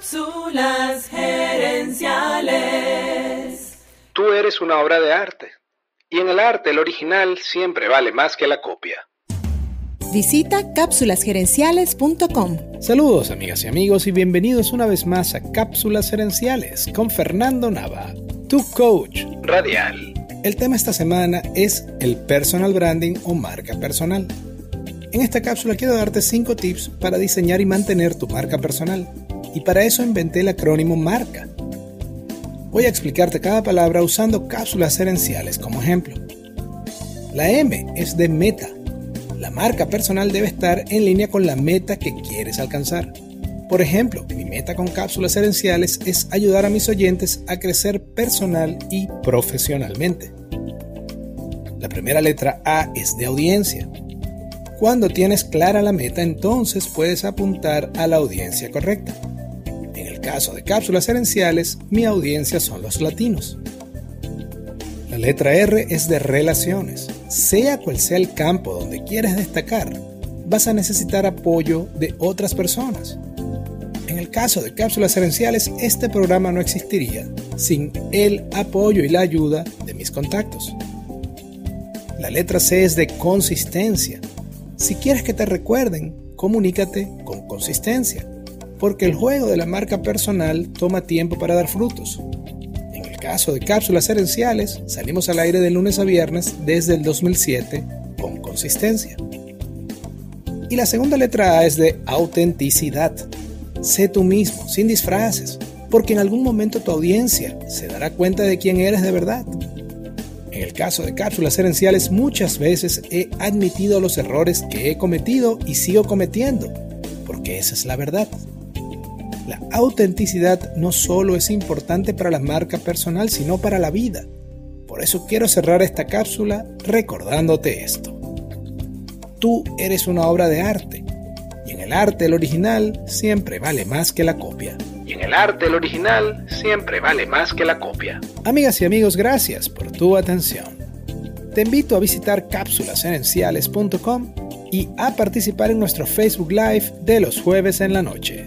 Cápsulas gerenciales. Tú eres una obra de arte. Y en el arte el original siempre vale más que la copia. Visita cápsulasgerenciales.com. Saludos amigas y amigos y bienvenidos una vez más a Cápsulas Gerenciales con Fernando Nava, tu coach Radial. El tema esta semana es el personal branding o marca personal. En esta cápsula quiero darte 5 tips para diseñar y mantener tu marca personal. Y para eso inventé el acrónimo MARCA. Voy a explicarte cada palabra usando cápsulas herenciales como ejemplo. La M es de meta. La marca personal debe estar en línea con la meta que quieres alcanzar. Por ejemplo, mi meta con cápsulas herenciales es ayudar a mis oyentes a crecer personal y profesionalmente. La primera letra A es de audiencia. Cuando tienes clara la meta, entonces puedes apuntar a la audiencia correcta. El caso de cápsulas herenciales, mi audiencia son los latinos. La letra R es de relaciones. Sea cual sea el campo donde quieres destacar, vas a necesitar apoyo de otras personas. En el caso de cápsulas herenciales, este programa no existiría sin el apoyo y la ayuda de mis contactos. La letra C es de consistencia. Si quieres que te recuerden, comunícate con consistencia, porque el juego de la marca personal toma tiempo para dar frutos. En el caso de cápsulas herenciales, salimos al aire de lunes a viernes desde el 2007 con consistencia. Y la segunda letra A es de autenticidad. Sé tú mismo, sin disfraces, porque en algún momento tu audiencia se dará cuenta de quién eres de verdad. En el caso de cápsulas herenciales muchas veces he admitido los errores que he cometido y sigo cometiendo, porque esa es la verdad. La autenticidad no solo es importante para la marca personal, sino para la vida. Por eso quiero cerrar esta cápsula recordándote esto. Tú eres una obra de arte, y en el arte el original siempre vale más que la copia y en el arte el original siempre vale más que la copia. Amigas y amigos, gracias por tu atención. Te invito a visitar cápsulasherenciales.com y a participar en nuestro Facebook Live de los jueves en la noche.